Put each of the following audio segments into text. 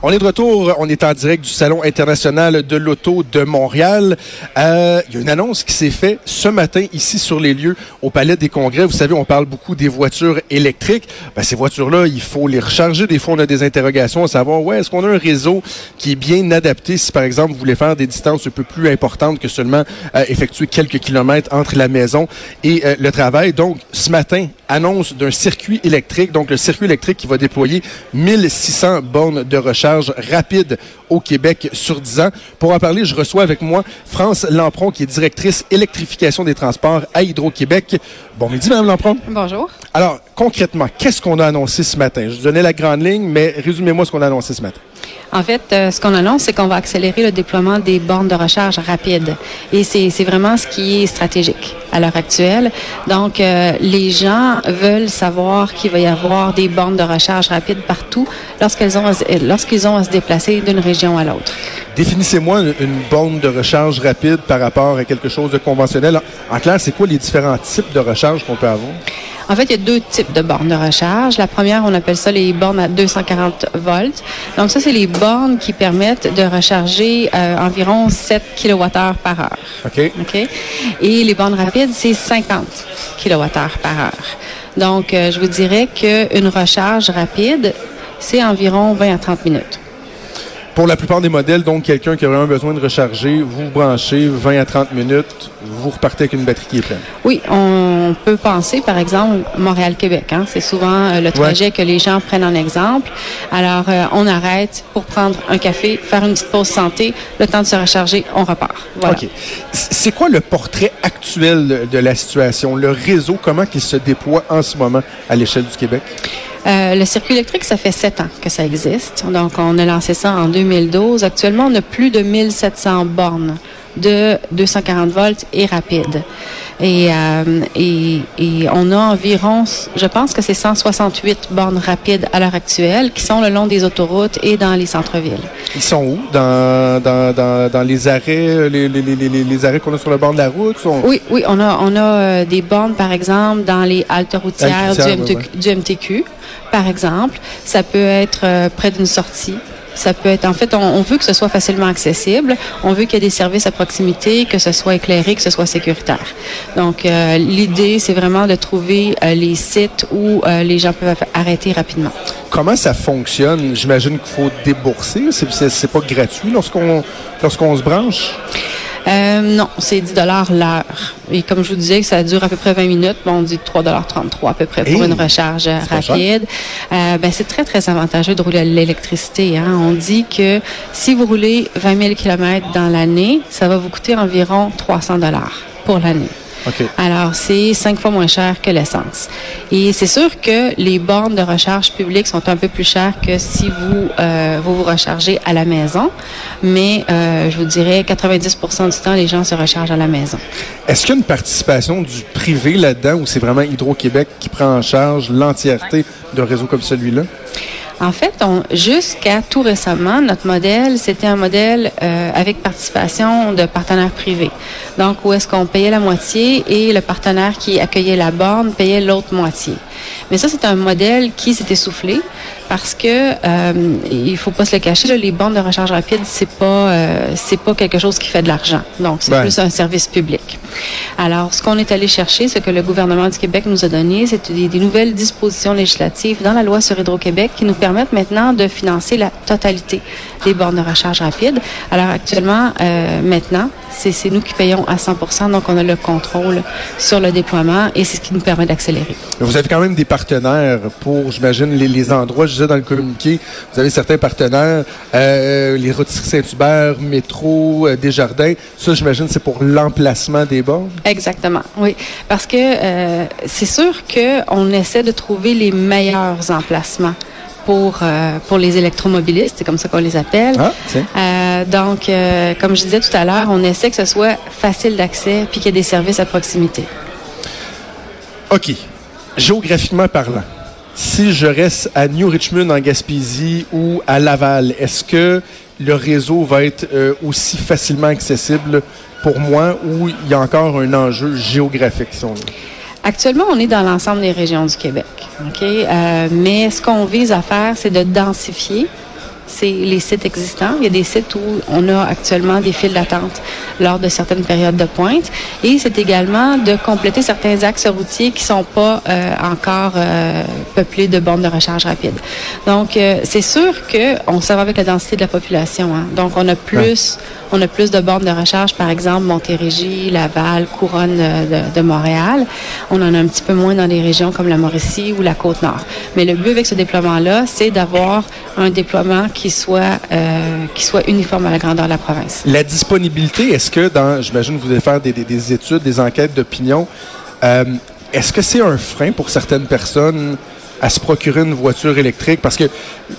On est de retour, on est en direct du Salon international de l'auto de Montréal. Euh, Il y a une annonce qui s'est faite ce matin ici sur les lieux au Palais des Congrès. Vous savez, on parle beaucoup des voitures électriques. Ben, ces voitures-là, il faut les recharger. Des fois, on a des interrogations à savoir, ouais, est-ce qu'on a un réseau qui est bien adapté si, par exemple, vous voulez faire des distances un peu plus importantes que seulement euh, effectuer quelques kilomètres entre la maison et euh, le travail? Donc, ce matin, annonce d'un circuit électrique, donc le circuit électrique qui va déployer 1600 bornes de recharge rapide au Québec sur 10 ans. Pour en parler, je reçois avec moi France Lampron, qui est directrice électrification des transports à Hydro-Québec. Bon midi, Mme Lampron. Bonjour. Alors, concrètement, qu'est-ce qu'on a annoncé ce matin? Je vous donnais la grande ligne, mais résumez-moi ce qu'on a annoncé ce matin. En fait, euh, ce qu'on annonce, c'est qu'on va accélérer le déploiement des bornes de recharge rapides. Et c'est vraiment ce qui est stratégique à l'heure actuelle. Donc, euh, les gens veulent savoir qu'il va y avoir des bornes de recharge rapides partout lorsqu'elles ont, lorsqu'ils ont à se déplacer d'une région à l'autre. Définissez-moi une, une borne de recharge rapide par rapport à quelque chose de conventionnel. En, en clair, c'est quoi les différents types de recharge qu'on peut avoir? En fait, il y a deux types de bornes de recharge. La première, on appelle ça les bornes à 240 volts. Donc, ça, c'est les bornes qui permettent de recharger euh, environ 7 kWh par heure. OK? OK? Et les bornes rapides, c'est 50 kWh par heure. Donc, euh, je vous dirais qu'une recharge rapide, c'est environ 20 à 30 minutes. Pour la plupart des modèles, donc quelqu'un qui a vraiment besoin de recharger, vous vous branchez 20 à 30 minutes, vous repartez avec une batterie qui est pleine. Oui, on peut penser, par exemple, Montréal-Québec. Hein? C'est souvent euh, le trajet que les gens prennent en exemple. Alors, euh, on arrête pour prendre un café, faire une petite pause santé, le temps de se recharger, on repart. Voilà. OK. C'est quoi le portrait actuel de- de la situation, le réseau, comment il se déploie en ce moment à l'échelle du Québec? Euh, le circuit électrique, ça fait sept ans que ça existe. Donc, on a lancé ça en 2012. Actuellement, on a plus de 1700 bornes de 240 volts et rapide. Et, euh, et, et on a environ, je pense que c'est 168 bornes rapides à l'heure actuelle qui sont le long des autoroutes et dans les centres-villes. Ils sont où? Dans, dans, dans, dans les arrêts, les, les, les, les, arrêts qu'on a sur le bord de la route? Sont... Oui, oui, on a, on a euh, des bornes, par exemple, dans les haltes routières du MTQ, par exemple. Ça peut être euh, près d'une sortie. Ça peut être, en fait, on, veut que ce soit facilement accessible. On veut qu'il y ait des services à proximité, que ce soit éclairé, que ce soit sécuritaire. Donc, euh, l'idée, c'est vraiment de trouver euh, les sites où euh, les gens peuvent arrêter rapidement. Comment ça fonctionne? J'imagine qu'il faut débourser. C'est pas gratuit lorsqu'on, lorsqu'on se branche? Euh, non, c'est 10 dollars l'heure. Et comme je vous disais, ça dure à peu près 20 minutes. Bon, on dit 3 dollars 33 à peu près pour Hey! une recharge euh, rapide. Euh, ben, c'est très, très avantageux de rouler à l'électricité. Hein. On dit que si vous roulez 20 000 km dans l'année, ça va vous coûter environ 300 dollars pour l'année. Alors, c'est cinq fois moins cher que l'essence. Et c'est sûr que les bornes de recharge publiques sont un peu plus chères que si vous euh, vous, vous rechargez à la maison. Mais euh, je vous dirais 90% du temps, les gens se rechargent à la maison. Est-ce qu'il y a une participation du privé là-dedans ou c'est vraiment Hydro-Québec qui prend en charge l'entièreté d'un réseau comme celui-là? En fait, jusqu'à tout récemment, notre modèle, c'était un modèle euh, avec participation de partenaires privés. Donc, où est-ce qu'on payait la moitié et le partenaire qui accueillait la borne payait l'autre moitié. Mais ça, c'est un modèle qui s'est essoufflé parce que euh, il faut pas se le cacher, là, les bornes de recharge rapide, c'est pas euh, c'est pas quelque chose qui fait de l'argent. Donc, c'est Ben. plus un service public. Alors, ce qu'on est allé chercher, ce que le gouvernement du Québec nous a donné, c'est des, des nouvelles dispositions législatives dans la loi sur Hydro-Québec qui nous permettent maintenant de financer la totalité des bornes de recharge rapide. Alors, actuellement, euh, maintenant, c'est c'est nous qui payons à 100% donc on a le contrôle sur le déploiement et c'est ce qui nous permet d'accélérer. Vous avez quand même des partenaires pour, j'imagine, les, les endroits. Disais dans le communiqué, vous avez certains partenaires, euh, les rôtisseries Saint-Hubert, Métro, euh, Desjardins. Ça, j'imagine, c'est pour l'emplacement des bornes? Exactement, oui. Parce que euh, c'est sûr qu'on essaie de trouver les meilleurs emplacements pour, euh, pour les électromobilistes, c'est comme ça qu'on les appelle. Ah. Euh, donc, euh, comme je disais tout à l'heure, on essaie que ce soit facile d'accès puis qu'il y ait des services à proximité. OK. Géographiquement parlant, si je reste à New Richmond en Gaspésie ou à Laval, est-ce que le réseau va être euh, aussi facilement accessible pour moi ou il y a encore un enjeu géographique? Si on... Actuellement, on est dans l'ensemble des régions du Québec. OK? Euh, mais ce qu'on vise à faire, c'est de densifier c'est les sites existants. Il y a des sites où on a actuellement des files d'attente lors de certaines périodes de pointe. Et c'est également de compléter certains axes routiers qui sont pas euh, encore euh, peuplés de bornes de recharge rapide. Donc, euh, c'est sûr qu'on s'en va avec la densité de la population. Hein. Donc, on a plus, on a plus de bornes de recharge, par exemple, Montérégie, Laval, Couronne de, de, Montréal. On en a un petit peu moins dans des régions comme la Mauricie ou la Côte-Nord. Mais le but avec ce déploiement-là, c'est d'avoir un déploiement qui soit, euh, soit uniforme à la grandeur de la province. La disponibilité, est-ce que dans, j'imagine, vous allez faire des, des, des études, des enquêtes d'opinion, euh, est-ce que c'est un frein pour certaines personnes à se procurer une voiture électrique? Parce que,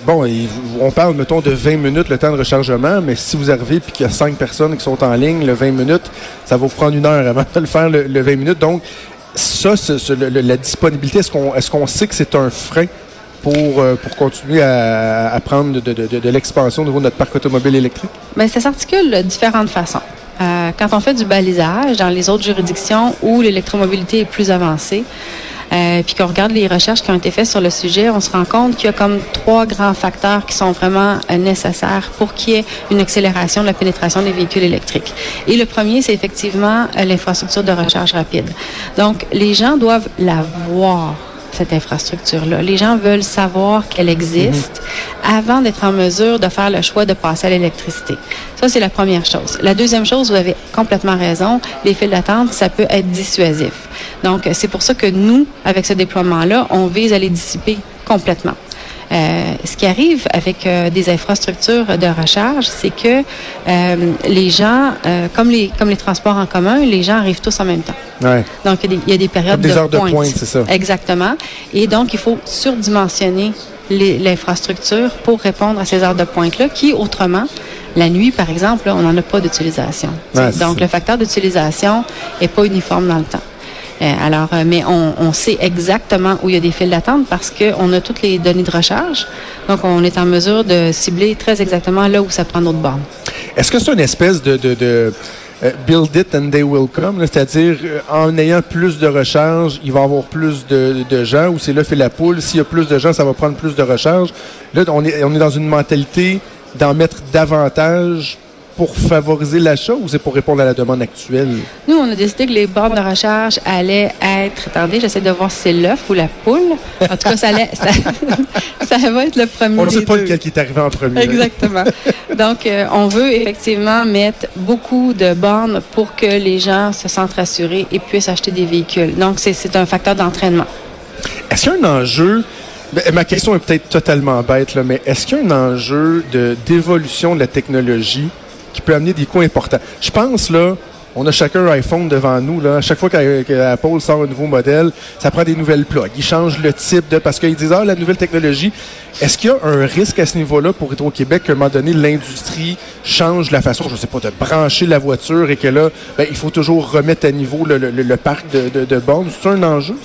bon, on parle, mettons, de 20 minutes le temps de rechargement, mais si vous arrivez et qu'il y a 5 personnes qui sont en ligne, le 20 minutes, ça va vous prendre une heure avant de le faire, le, le 20 minutes. Donc, ça, la disponibilité, est-ce qu'on est qu'on sait que c'est un frein pour, euh, pour continuer à, à prendre de, de, l'expansion au niveau de notre parc automobile électrique? Bien, ça s'articule de différentes façons. Euh, quand on fait du balisage dans les autres juridictions où l'électromobilité est plus avancée, euh, puis qu'on regarde les recherches qui ont été faites sur le sujet, on se rend compte qu'il y a comme trois grands facteurs qui sont vraiment nécessaires pour qu'il y ait une accélération de la pénétration des véhicules électriques. Et le premier, c'est effectivement l'infrastructure de recharge rapide. Donc, les gens doivent la voir cette infrastructure-là. Les gens veulent savoir qu'elle existe -hmm. avant d'être en mesure de faire le choix de passer à l'électricité. Ça, c'est la première chose. La deuxième chose, vous avez complètement raison, les files d'attente, ça peut être dissuasif. Donc, c'est pour ça que nous, avec ce déploiement-là, on vise à les dissiper complètement. Euh, ce qui arrive avec euh, des infrastructures de recharge, c'est que euh, les gens, euh, comme les comme les transports en commun, les gens arrivent tous en même temps. Ouais. Donc il y, a des, il y a des périodes des de heures pointe. de pointe, c'est ça. Exactement. Et donc il faut surdimensionner l'infrastructure pour répondre à ces heures de pointe-là, qui autrement la nuit, par exemple, là, on n'en a pas d'utilisation. Ouais, donc, le facteur d'utilisation n'est pas uniforme dans le temps. Euh, alors, euh, mais on, sait exactement où il y a des files d'attente parce qu'on a toutes les données de recharge. Donc, on est en mesure de cibler très exactement là où ça prend notre borne. Est-ce que c'est une espèce de, de, de uh, build it and they will come, c'est-à-dire euh, en ayant plus de recharge, il va y avoir plus de, de gens ou c'est là fait la poule. S'il y a plus de gens, ça va prendre plus de recharge. Là, on est, on est dans une mentalité d'en mettre davantage pour favoriser l'achat ou c'est pour répondre à la demande actuelle? Nous, on a décidé que les bornes de recharge allaient être. Attendez, j'essaie de voir si c'est l'œuf ou la poule. En tout cas, ça, allait, ça, ça, va être le premier. On ne sait pas lequel qui est arrivé en premier. Exactement. Donc, euh, on veut effectivement mettre beaucoup de bornes pour que les gens se sentent rassurés et puissent acheter des véhicules. Donc, c'est un facteur d'entraînement. Est-ce qu'il y a un enjeu? Ben, ma question est peut-être totalement bête, là, mais est-ce qu'il y a un enjeu d'évolution de, de la technologie qui peut amener des coûts importants. Je pense, là, on a chacun un iPhone devant nous. Là. À chaque fois qu'Apple sort un nouveau modèle, ça prend des nouvelles plugs. Ils changent le type de... Parce qu'ils disent, ah, la nouvelle technologie. Est-ce qu'il y a un risque à ce niveau-là pour Hydro-Québec qu'à un moment donné, l'industrie change la façon, je ne sais pas, de brancher la voiture et que là, ben, il faut toujours remettre à niveau le, le, le parc de, de, de bornes? C'est un enjeu?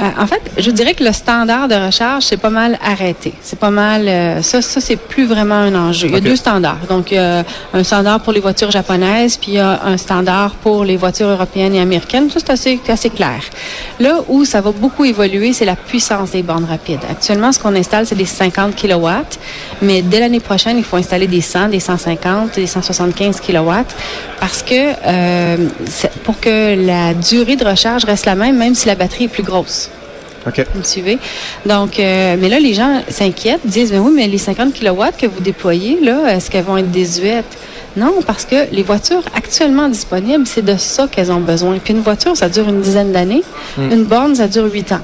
Euh, en fait, je dirais que le standard de recharge, c'est pas mal arrêté. C'est pas mal... Euh, ça, ça c'est plus vraiment un enjeu. Il y a okay. deux standards. Donc, un standard pour les voitures japonaises, puis il y a un standard pour les voitures européennes et américaines. Ça, c'est assez, assez clair. Là où ça va beaucoup évoluer, c'est la puissance des bornes rapides. Actuellement, ce qu'on installe, c'est des 50 kW, mais dès l'année prochaine, il faut installer des 100, des 150, des 175 kW parce que euh, pour que la durée de recharge reste la même, même si la batterie est plus grosse. OK. Vous me suivez? Donc, euh, mais là, les gens s'inquiètent, disent, mais oui, mais les 50 kW que vous déployez, là, est-ce qu'elles vont être désuètes? Non, parce que les voitures actuellement disponibles, c'est de ça qu'elles ont besoin. Puis une voiture, ça dure une dizaine d'années. Mm. Une borne, ça dure huit ans.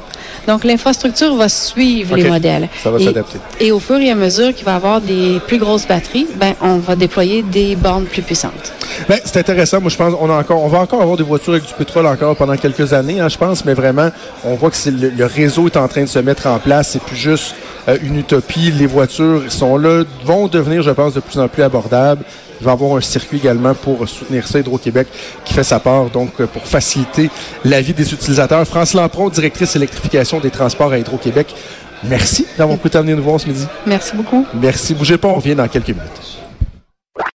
Donc, l'infrastructure va suivre okay. les modèles. Ça va s'adapter. Et au fur et à mesure qu'il va y avoir des plus grosses batteries, ben, on va déployer des bornes plus puissantes. Ben, c'est intéressant. Moi, je pense on a encore, on va encore avoir des voitures avec du pétrole encore pendant quelques années, hein, je pense, mais vraiment, on voit que le, le, réseau est en train de se mettre en place. C'est plus juste euh, une utopie. Les voitures sont là, vont devenir, je pense, de plus en plus abordables. Il va y avoir un circuit également pour soutenir ça, Hydro-Québec, qui fait sa part, donc, pour faciliter la vie des utilisateurs. France Lampron, directrice électrification des transports à Hydro-Québec, Merci d'avoir de venir nous voir ce midi. Merci beaucoup. Merci. Bougez pas, on revient dans quelques minutes.